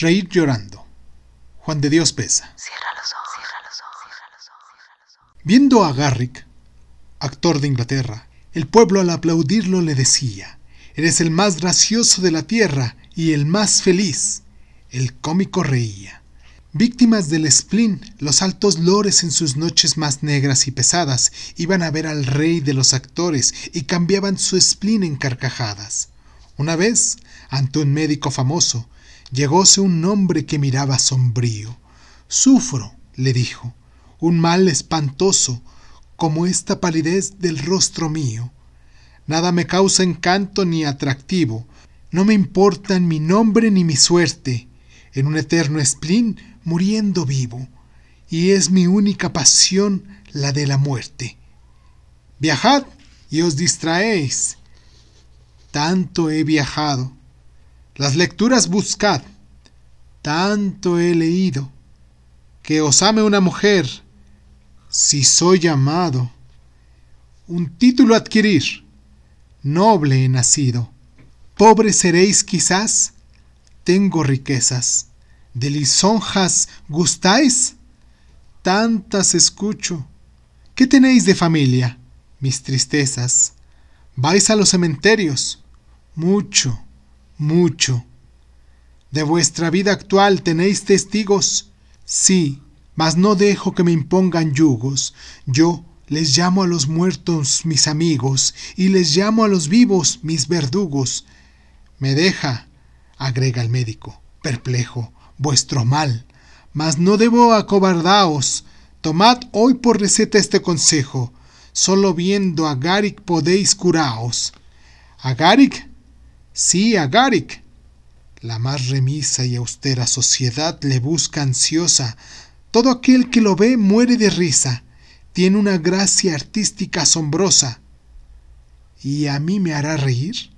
Reír llorando. Juan de Dios Pesa. Cierra los ojos, cierra los ojos, cierra los ojos. Viendo a Garrick, actor de Inglaterra, el pueblo al aplaudirlo le decía, Eres el más gracioso de la tierra y el más feliz. El cómico reía. Víctimas del spleen, los altos lores en sus noches más negras y pesadas iban a ver al rey de los actores y cambiaban su spleen en carcajadas. Una vez, ante un médico famoso, llegóse un hombre que miraba sombrío. Sufro, le dijo, un mal espantoso, como esta palidez del rostro mío. Nada me causa encanto ni atractivo, no me importan mi nombre ni mi suerte, en un eterno spleen muriendo vivo, y es mi única pasión la de la muerte. Viajad y os distraéis. Tanto he viajado. Las lecturas buscad. Tanto he leído. Que os ame una mujer, si soy amado. Un título adquirir. Noble he nacido. Pobre seréis quizás. Tengo riquezas. ¿De lisonjas gustáis? Tantas escucho. ¿Qué tenéis de familia? Mis tristezas. ¿Vais a los cementerios? Mucho, mucho. ¿De vuestra vida actual tenéis testigos? Sí, mas no dejo que me impongan yugos. Yo les llamo a los muertos mis amigos y les llamo a los vivos mis verdugos. Me deja, agrega el médico, perplejo, vuestro mal, mas no debo acobardaos. Tomad hoy por receta este consejo. Solo viendo a Garik podéis curaos. ¿A Garik? Sí, a Garik. La más remisa y austera sociedad le busca ansiosa. Todo aquel que lo ve muere de risa. Tiene una gracia artística asombrosa. ¿Y a mí me hará reír?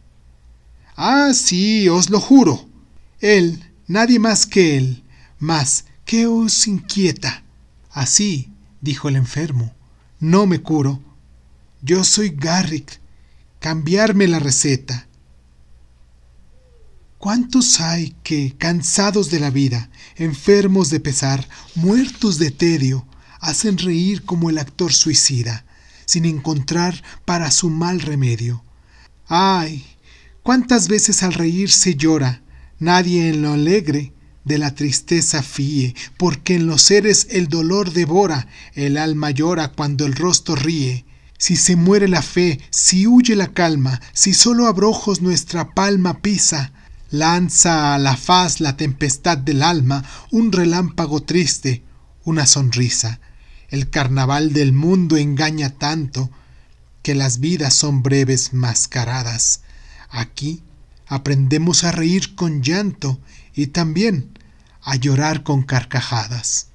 Ah, sí, os lo juro. Él, nadie más que él. Mas, ¿qué os inquieta? Así, dijo el enfermo, no me curo. Yo soy Garrick. Cambiarme la receta. ¿Cuántos hay que, cansados de la vida, enfermos de pesar, muertos de tedio, hacen reír como el actor suicida, sin encontrar para su mal remedio? ¡Ay! ¿Cuántas veces al reír se llora? Nadie en lo alegre de la tristeza fíe, porque en los seres el dolor devora, el alma llora cuando el rostro ríe. Si se muere la fe, si huye la calma, si solo abrojos nuestra palma pisa, lanza a la faz la tempestad del alma, un relámpago triste, una sonrisa. El carnaval del mundo engaña tanto que las vidas son breves mascaradas. Aquí aprendemos a reír con llanto y también a llorar con carcajadas.